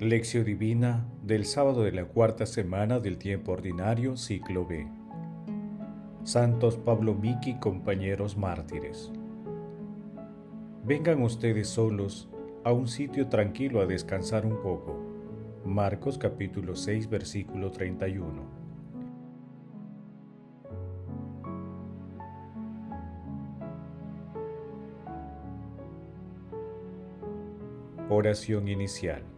Lección Divina del sábado de la cuarta semana del tiempo ordinario, ciclo B. Santos Pablo Miki, compañeros mártires. Vengan ustedes solos a un sitio tranquilo a descansar un poco. Marcos capítulo 6 versículo 31. Oración inicial.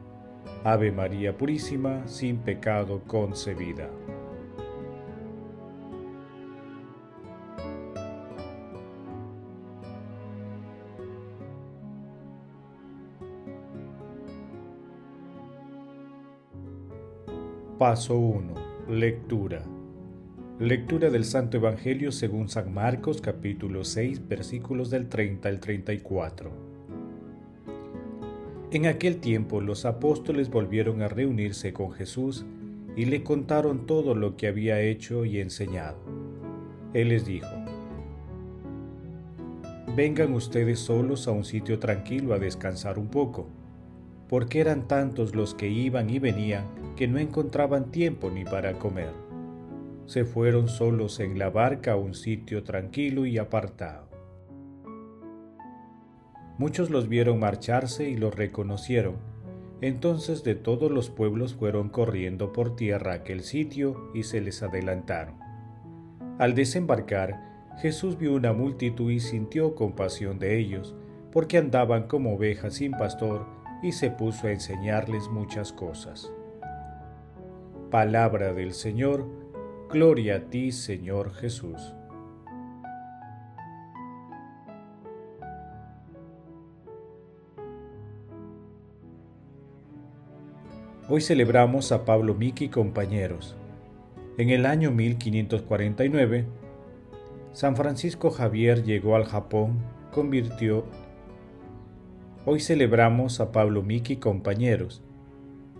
Ave María Purísima, sin pecado concebida. Paso 1. Lectura. Lectura del Santo Evangelio según San Marcos capítulo 6 versículos del 30 al 34. En aquel tiempo los apóstoles volvieron a reunirse con Jesús y le contaron todo lo que había hecho y enseñado. Él les dijo, Vengan ustedes solos a un sitio tranquilo a descansar un poco, porque eran tantos los que iban y venían que no encontraban tiempo ni para comer. Se fueron solos en la barca a un sitio tranquilo y apartado. Muchos los vieron marcharse y los reconocieron. Entonces de todos los pueblos fueron corriendo por tierra aquel sitio y se les adelantaron. Al desembarcar, Jesús vio una multitud y sintió compasión de ellos, porque andaban como ovejas sin pastor, y se puso a enseñarles muchas cosas. Palabra del Señor, Gloria a ti, Señor Jesús. Hoy celebramos a Pablo Miki y compañeros. En el año 1549, San Francisco Javier llegó al Japón, convirtió. Hoy celebramos a Pablo Miki y compañeros.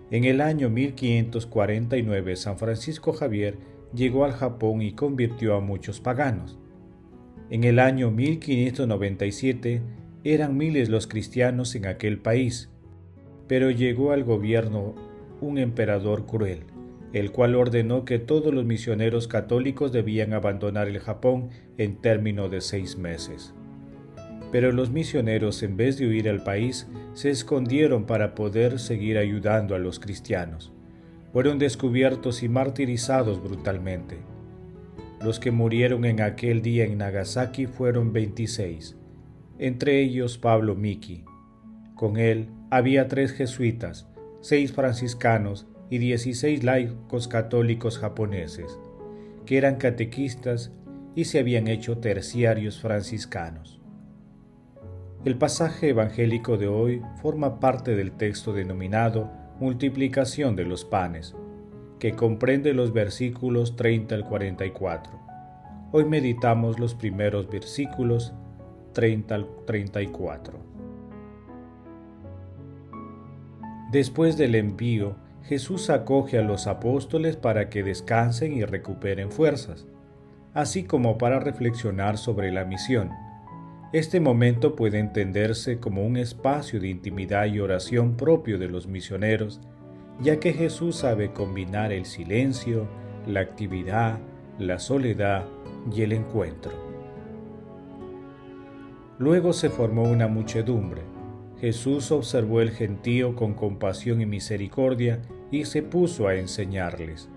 En el año 1549, San Francisco Javier llegó al Japón y convirtió a muchos paganos. En el año 1597 eran miles los cristianos en aquel país, pero llegó al gobierno un emperador cruel, el cual ordenó que todos los misioneros católicos debían abandonar el Japón en término de seis meses. Pero los misioneros, en vez de huir al país, se escondieron para poder seguir ayudando a los cristianos. Fueron descubiertos y martirizados brutalmente. Los que murieron en aquel día en Nagasaki fueron 26, entre ellos Pablo Miki. Con él había tres jesuitas, seis franciscanos y dieciséis laicos católicos japoneses, que eran catequistas y se habían hecho terciarios franciscanos. El pasaje evangélico de hoy forma parte del texto denominado Multiplicación de los panes, que comprende los versículos 30 al 44. Hoy meditamos los primeros versículos 30 al 34. Después del envío, Jesús acoge a los apóstoles para que descansen y recuperen fuerzas, así como para reflexionar sobre la misión. Este momento puede entenderse como un espacio de intimidad y oración propio de los misioneros, ya que Jesús sabe combinar el silencio, la actividad, la soledad y el encuentro. Luego se formó una muchedumbre Jesús observó el gentío con compasión y misericordia y se puso a enseñarles.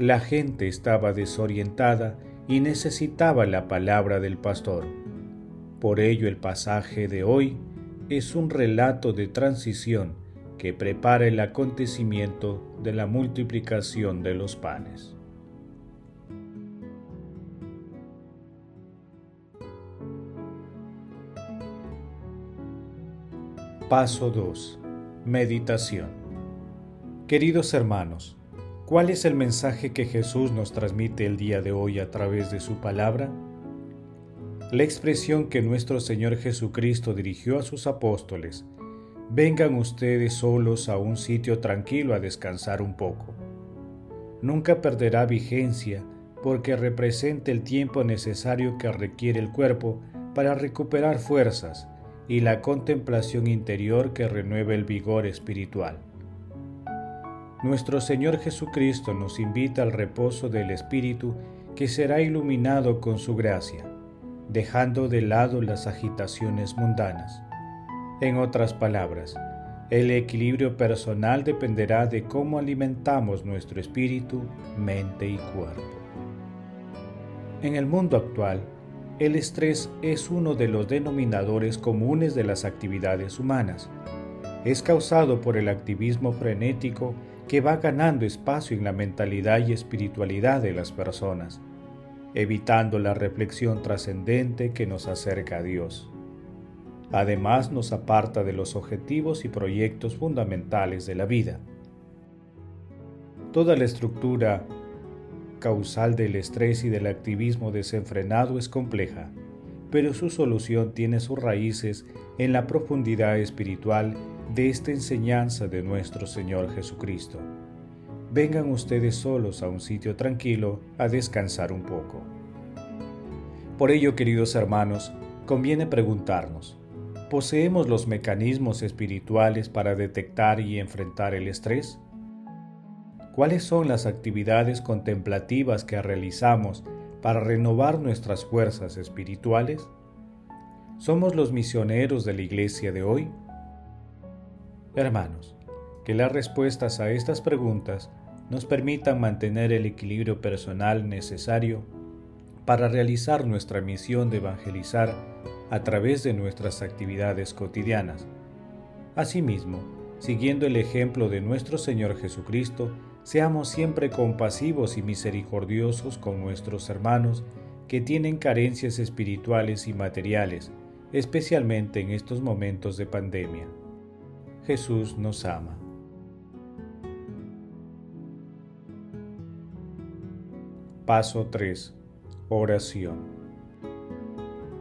La gente estaba desorientada y necesitaba la palabra del pastor. Por ello el pasaje de hoy es un relato de transición que prepara el acontecimiento de la multiplicación de los panes. Paso 2. Meditación. Queridos hermanos, ¿cuál es el mensaje que Jesús nos transmite el día de hoy a través de su palabra? La expresión que nuestro Señor Jesucristo dirigió a sus apóstoles, vengan ustedes solos a un sitio tranquilo a descansar un poco, nunca perderá vigencia porque representa el tiempo necesario que requiere el cuerpo para recuperar fuerzas y la contemplación interior que renueve el vigor espiritual. Nuestro Señor Jesucristo nos invita al reposo del Espíritu que será iluminado con su gracia, dejando de lado las agitaciones mundanas. En otras palabras, el equilibrio personal dependerá de cómo alimentamos nuestro espíritu, mente y cuerpo. En el mundo actual, el estrés es uno de los denominadores comunes de las actividades humanas. Es causado por el activismo frenético que va ganando espacio en la mentalidad y espiritualidad de las personas, evitando la reflexión trascendente que nos acerca a Dios. Además nos aparta de los objetivos y proyectos fundamentales de la vida. Toda la estructura causal del estrés y del activismo desenfrenado es compleja, pero su solución tiene sus raíces en la profundidad espiritual de esta enseñanza de nuestro Señor Jesucristo. Vengan ustedes solos a un sitio tranquilo a descansar un poco. Por ello, queridos hermanos, conviene preguntarnos, ¿poseemos los mecanismos espirituales para detectar y enfrentar el estrés? ¿Cuáles son las actividades contemplativas que realizamos para renovar nuestras fuerzas espirituales? ¿Somos los misioneros de la iglesia de hoy? Hermanos, que las respuestas a estas preguntas nos permitan mantener el equilibrio personal necesario para realizar nuestra misión de evangelizar a través de nuestras actividades cotidianas. Asimismo, siguiendo el ejemplo de nuestro Señor Jesucristo, seamos siempre compasivos y misericordiosos con nuestros hermanos que tienen carencias espirituales y materiales, especialmente en estos momentos de pandemia. Jesús nos ama. Paso 3. Oración.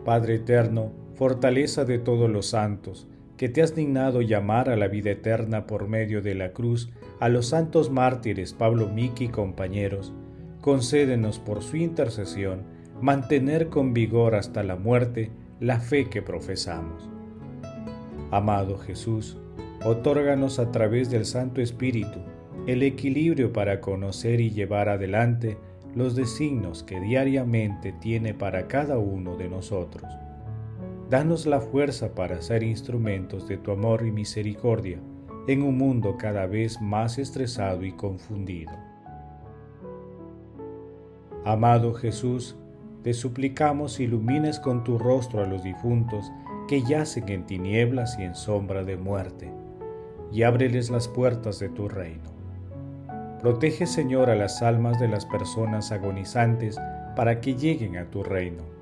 Padre eterno, fortaleza de todos los santos, que te has dignado llamar a la vida eterna por medio de la cruz a los santos mártires Pablo Miki y compañeros, concédenos por su intercesión mantener con vigor hasta la muerte la fe que profesamos. Amado Jesús, otórganos a través del Santo Espíritu el equilibrio para conocer y llevar adelante los designios que diariamente tiene para cada uno de nosotros Danos la fuerza para ser instrumentos de tu amor y misericordia en un mundo cada vez más estresado y confundido. Amado Jesús, te suplicamos ilumines con tu rostro a los difuntos que yacen en tinieblas y en sombra de muerte, y ábreles las puertas de tu reino. Protege, Señor, a las almas de las personas agonizantes para que lleguen a tu reino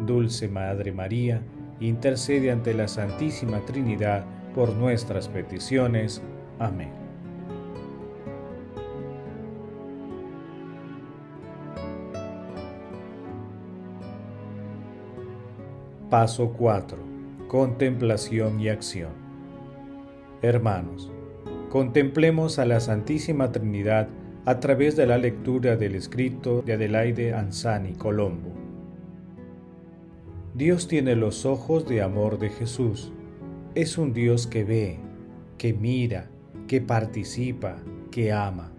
Dulce Madre María, intercede ante la Santísima Trinidad por nuestras peticiones. Amén. Paso 4. Contemplación y acción. Hermanos, contemplemos a la Santísima Trinidad a través de la lectura del escrito de Adelaide Anzani Colombo. Dios tiene los ojos de amor de Jesús. Es un Dios que ve, que mira, que participa, que ama.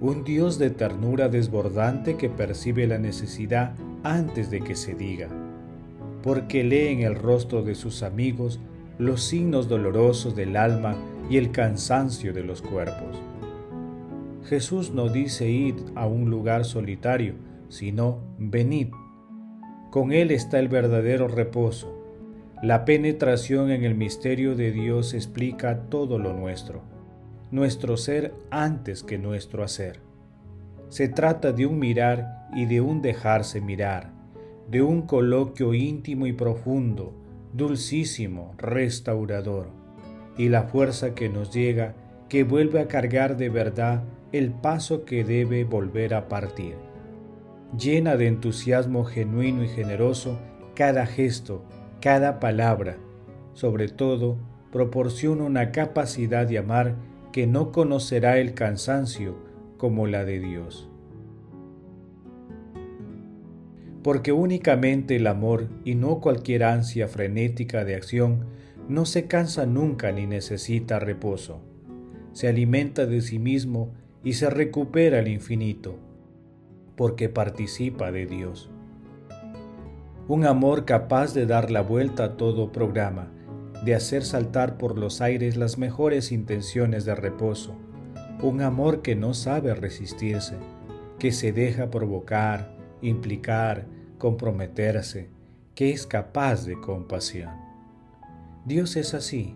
Un Dios de ternura desbordante que percibe la necesidad antes de que se diga, porque lee en el rostro de sus amigos los signos dolorosos del alma y el cansancio de los cuerpos. Jesús no dice id a un lugar solitario, sino venid con Él está el verdadero reposo. La penetración en el misterio de Dios explica todo lo nuestro, nuestro ser antes que nuestro hacer. Se trata de un mirar y de un dejarse mirar, de un coloquio íntimo y profundo, dulcísimo, restaurador. Y la fuerza que nos llega que vuelve a cargar de verdad el paso que debe volver a partir. Llena de entusiasmo genuino y generoso cada gesto, cada palabra, sobre todo proporciona una capacidad de amar que no conocerá el cansancio como la de Dios. Porque únicamente el amor y no cualquier ansia frenética de acción no se cansa nunca ni necesita reposo. Se alimenta de sí mismo y se recupera al infinito, porque participa de Dios. Un amor capaz de dar la vuelta a todo programa, de hacer saltar por los aires las mejores intenciones de reposo. Un amor que no sabe resistirse, que se deja provocar, implicar, comprometerse, que es capaz de compasión. Dios es así,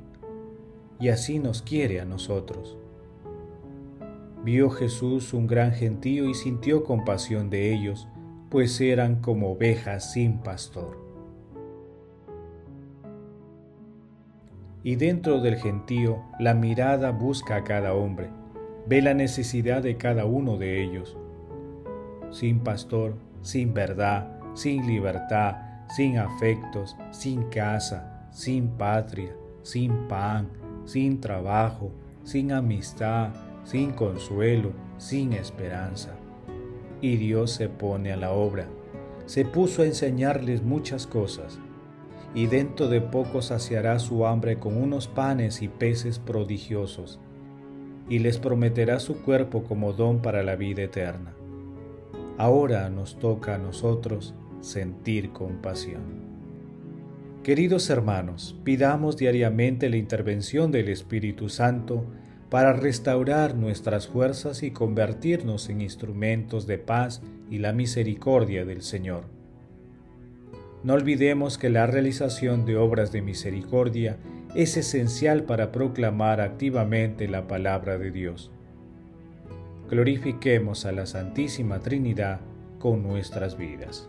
y así nos quiere a nosotros. Vio Jesús un gran gentío y sintió compasión de ellos, pues eran como ovejas sin pastor. Y dentro del gentío la mirada busca a cada hombre, ve la necesidad de cada uno de ellos. Sin pastor, sin verdad, sin libertad, sin afectos, sin casa, sin patria, sin pan, sin trabajo, sin amistad, sin consuelo, sin esperanza. Y Dios se pone a la obra. Se puso a enseñarles muchas cosas, y dentro de poco saciará su hambre con unos panes y peces prodigiosos, y les prometerá su cuerpo como don para la vida eterna. Ahora nos toca a nosotros sentir compasión. Queridos hermanos, pidamos diariamente la intervención del Espíritu Santo para restaurar nuestras fuerzas y convertirnos en instrumentos de paz y la misericordia del Señor. No olvidemos que la realización de obras de misericordia es esencial para proclamar activamente la palabra de Dios. Glorifiquemos a la Santísima Trinidad con nuestras vidas.